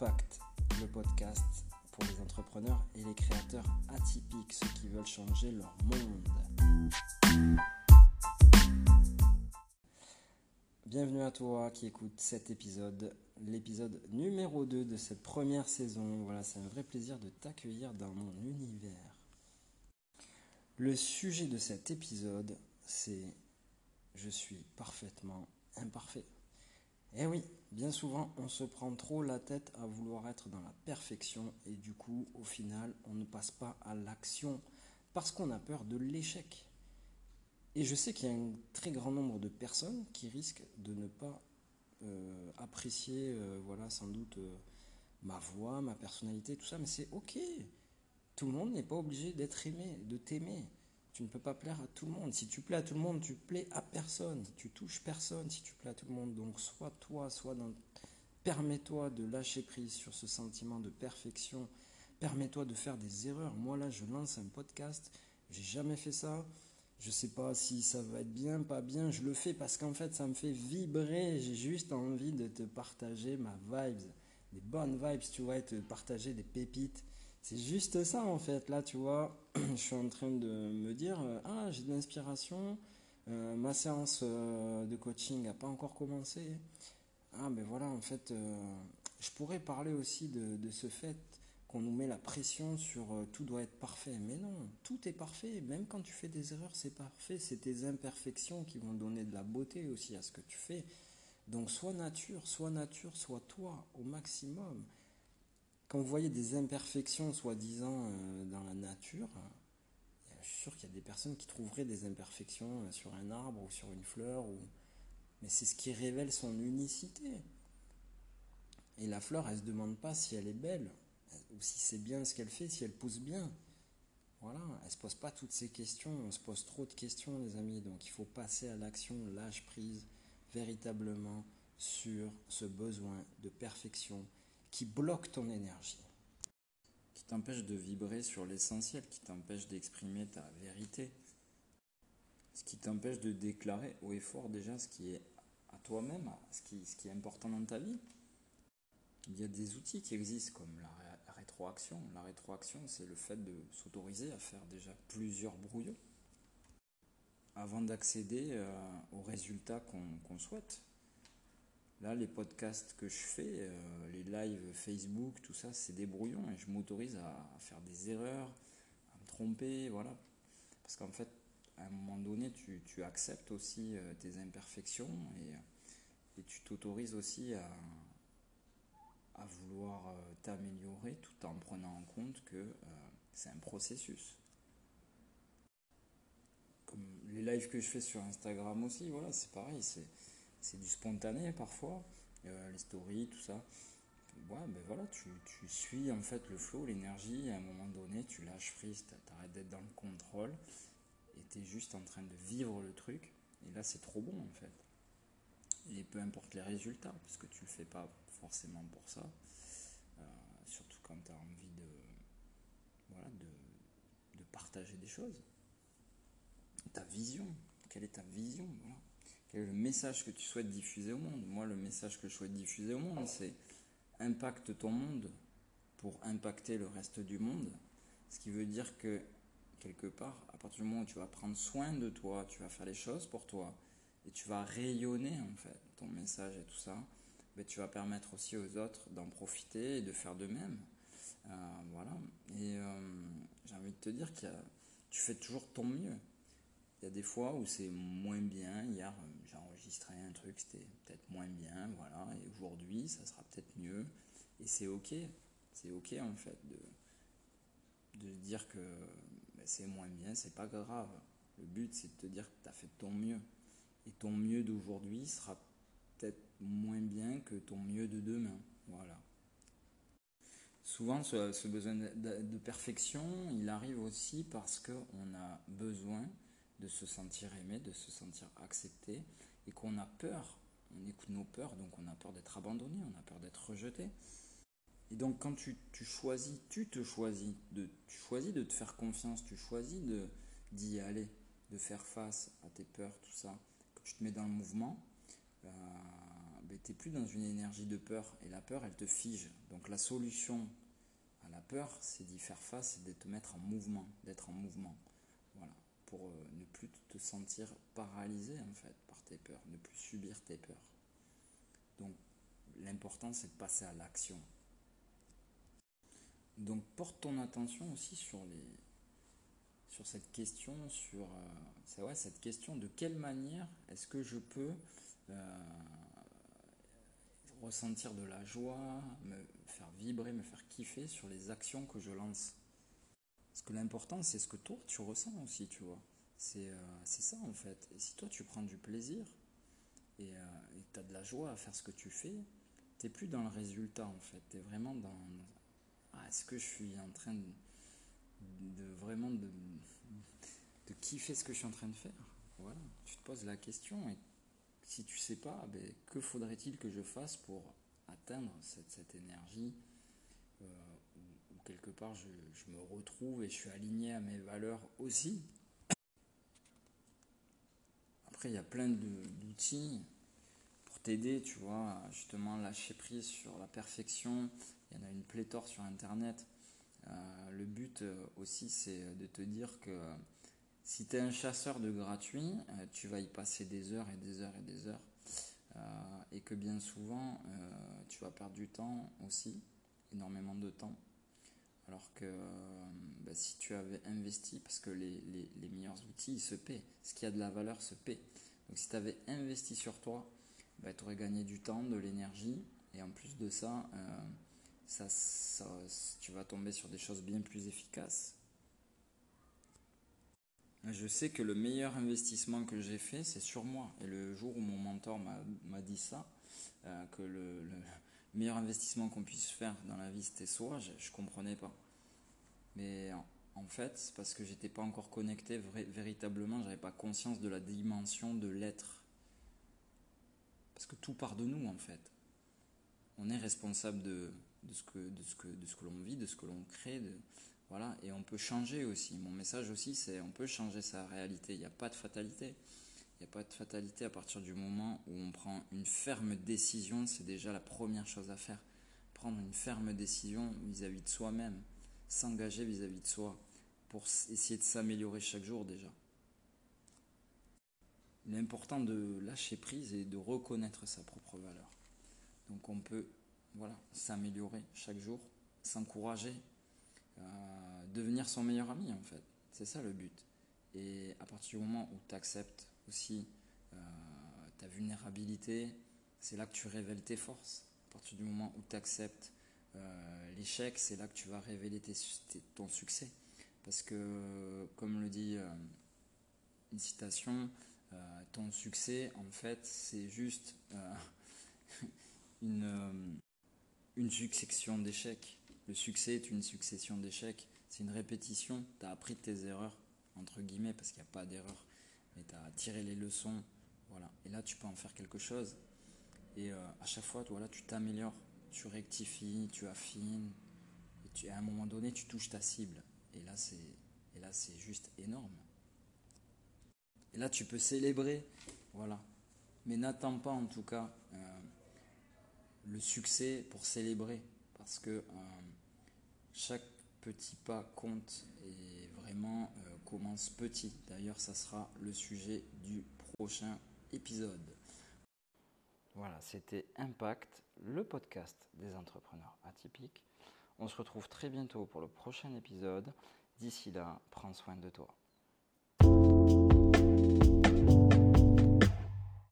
Impact, le podcast pour les entrepreneurs et les créateurs atypiques, ceux qui veulent changer leur monde. Bienvenue à toi qui écoute cet épisode, l'épisode numéro 2 de cette première saison. Voilà, c'est un vrai plaisir de t'accueillir dans mon univers. Le sujet de cet épisode, c'est je suis parfaitement imparfait. Eh oui, bien souvent, on se prend trop la tête à vouloir être dans la perfection et du coup, au final, on ne passe pas à l'action parce qu'on a peur de l'échec. Et je sais qu'il y a un très grand nombre de personnes qui risquent de ne pas euh, apprécier, euh, voilà, sans doute euh, ma voix, ma personnalité, tout ça, mais c'est ok. Tout le monde n'est pas obligé d'être aimé, de t'aimer. Tu ne peux pas plaire à tout le monde. Si tu plais à tout le monde, tu plais à personne. Tu touches personne si tu plais à tout le monde. Donc, soit toi, soit dans. Permets-toi de lâcher prise sur ce sentiment de perfection. Permets-toi de faire des erreurs. Moi, là, je lance un podcast. J'ai jamais fait ça. Je sais pas si ça va être bien, pas bien. Je le fais parce qu'en fait, ça me fait vibrer. J'ai juste envie de te partager ma vibes. Des bonnes vibes, tu vois, et te partager des pépites. C'est juste ça en fait. Là, tu vois, je suis en train de me dire euh, Ah, j'ai de l'inspiration. Euh, ma séance euh, de coaching n'a pas encore commencé. Ah, ben voilà, en fait, je pourrais parler aussi de, de ce fait qu'on nous met la pression sur tout doit être parfait. Mais non, tout est parfait. Même quand tu fais des erreurs, c'est parfait. C'est tes imperfections qui vont donner de la beauté aussi à ce que tu fais. Donc, sois nature, sois nature, sois toi au maximum quand vous voyez des imperfections soi-disant euh, dans la nature, je suis sûr qu'il y a des personnes qui trouveraient des imperfections euh, sur un arbre ou sur une fleur, mais c'est ce qui révèle son unicité. Et la fleur, elle ne se demande pas si elle est belle, ou si c'est bien ce qu'elle fait, si elle pousse bien. Voilà, elle ne se pose pas toutes ces questions, on se pose trop de questions les amis, donc il faut passer à l'action, lâche prise véritablement sur ce besoin de perfection qui bloque ton énergie. Qui t'empêche de vibrer sur l'essentiel, qui t'empêche d'exprimer ta vérité. Ce qui t'empêche de déclarer haut et fort déjà ce qui est à toi-même, ce qui, est important dans ta vie. Il y a des outils qui existent comme la, rétroaction. La rétroaction, c'est le fait de s'autoriser à faire déjà plusieurs brouillons avant d'accéder euh, aux résultats qu'on souhaite. Là, les podcasts que je fais, euh, les lives Facebook, tout ça, c'est des brouillons et je m'autorise à, faire des erreurs, à me tromper, voilà. Parce qu'en fait, à un moment donné, tu, acceptes aussi euh, tes imperfections et, tu t'autorises aussi à, à vouloir euh, t'améliorer tout en prenant en compte que c'est un processus. Comme les lives que je fais sur Instagram aussi, voilà, c'est pareil, c'est c'est du spontané parfois, euh, les stories, tout ça. Ouais, ben voilà, tu, tu, suis en fait le flow, l'énergie, à un moment donné, tu lâches prise, t'arrêtes d'être dans le contrôle, et tu es juste en train de vivre le truc, et là c'est trop bon en fait. Et peu importe les résultats, parce que tu le fais pas forcément pour ça, euh, surtout quand tu as envie de, voilà, de, de partager des choses. Ta vision, quelle est ta vision quel est le message que tu souhaites diffuser au monde? Moi, le message que je souhaite diffuser au monde, c'est impacte ton monde pour impacter le reste du monde. Ce qui veut dire que, quelque part, à partir du moment où tu vas prendre soin de toi, tu vas faire les choses pour toi, et tu vas rayonner, en fait, ton message et tout ça, ben, tu vas permettre aussi aux autres d'en profiter et de faire de même. Euh, voilà. Et euh, j'ai envie de te dire que tu fais toujours ton mieux. Il y a des fois où c'est moins bien. Hier, j'ai enregistré un truc, c'était peut-être moins bien, voilà. Et aujourd'hui, ça sera peut-être mieux. Et c'est ok. C'est ok en fait de, de dire que ben, c'est moins bien, c'est pas grave. Le but, c'est de te dire que tu as fait ton mieux. Et ton mieux d'aujourd'hui sera peut-être moins bien que ton mieux de demain. Voilà. Souvent, ce, besoin de, de, perfection, il arrive aussi parce qu'on a besoin de se sentir aimé, de se sentir accepté, et qu'on a peur, on écoute nos peurs, donc on a peur d'être abandonné, on a peur d'être rejeté. Et donc quand tu, choisis, tu te choisis, de, tu choisis de te faire confiance, tu choisis de d'y aller, de faire face à tes peurs, tout ça, que tu te mets dans le mouvement, euh, ben, tu n'es plus dans une énergie de peur. Et la peur, elle te fige. Donc la solution à la peur, c'est d'y faire face et de te mettre en mouvement, d'être en mouvement. Pour euh, ne plus te sentir paralysé en fait par tes peurs, ne plus subir tes peurs. Donc l'important c'est de passer à l'action. Donc porte ton attention aussi sur cette question sur euh, cette question de quelle manière est-ce que je peux euh, ressentir de la joie, me faire vibrer, me faire kiffer sur les actions que je lance. Parce que l'important, c'est ce que toi, tu ressens aussi, tu vois. C'est euh, ça, en fait. Et si toi, tu prends du plaisir et tu as de la joie à faire ce que tu fais, t'es plus dans le résultat, en fait. Tu es vraiment dans... Ah, est-ce que je suis en train de, vraiment de, de kiffer ce que je suis en train de faire Voilà, tu te poses la question et si tu sais pas, ben, que faudrait-il que je fasse pour atteindre cette, énergie euh, quelque part je, me retrouve et je suis aligné à mes valeurs aussi. Après, il y a plein d'outils pour t'aider, tu vois, justement lâcher prise sur la perfection. Il y en a une pléthore sur Internet. Euh, le but euh, aussi, c'est de te dire que si tu es un chasseur de gratuit, euh, tu vas y passer des heures et des heures et des heures. Euh, et que bien souvent, euh, tu vas perdre du temps aussi, énormément de temps. Alors que bah, si tu avais investi, parce que les, meilleurs outils, ils se paient. Ce qui a de la valeur se paie. Donc si tu avais investi sur toi, bah, tu aurais gagné du temps, de l'énergie. Et en plus de ça, tu vas tomber sur des choses bien plus efficaces je sais que le meilleur investissement que j'ai fait, c'est sur moi. Et le jour où mon mentor m'a dit ça, euh, que le, meilleur investissement qu'on puisse faire dans la vie, c'était soi, je ne comprenais pas. Mais en, fait, parce que j'étais pas encore connecté véritablement, j'avais pas conscience de la dimension de l'être. Parce que tout part de nous, en fait. On est responsable de, ce que, de ce que, de ce que l'on vit, de ce que l'on crée, de, voilà, et on peut changer aussi. Mon message aussi, c'est on peut changer sa réalité. Il n'y a pas de fatalité. Il n'y a pas de fatalité à partir du moment où on prend une ferme décision. C'est déjà la première chose à faire. Prendre une ferme décision vis-à-vis de soi-même. S'engager vis-à-vis de soi pour essayer de s'améliorer chaque jour déjà. Il est important de lâcher prise et de reconnaître sa propre valeur. Donc on peut voilà, s'améliorer chaque jour, s'encourager, euh, devenir son meilleur ami en fait. C'est ça le but. Et à partir du moment où tu acceptes aussi euh, ta vulnérabilité, c'est là que tu révèles tes forces. À partir du moment où tu acceptes euh, l'échec, c'est là que tu vas révéler ton succès. Parce que, comme le dit une citation, ton succès, en fait, c'est juste une, une succession d'échecs. Le succès est une succession d'échecs. C'est une répétition. Tu as appris tes erreurs, entre guillemets, parce qu'il n'y a pas d'erreur. Mais tu as tiré les leçons. Voilà. Et là, tu peux en faire quelque chose. Et euh, à chaque fois, tu t'améliores. Tu rectifies, tu affines. Et à un moment donné, tu touches ta cible. Et là, c'est, et là, c'est juste énorme. Et là, tu peux célébrer. Voilà. Mais n'attends pas, en tout cas, euh, le succès pour célébrer. Parce que. Euh, chaque petit pas compte et vraiment commence petit. D'ailleurs, ça sera le sujet du prochain épisode. Voilà, c'était Impact, le podcast des entrepreneurs atypiques. On se retrouve très bientôt pour le prochain épisode. D'ici là, prends soin de toi.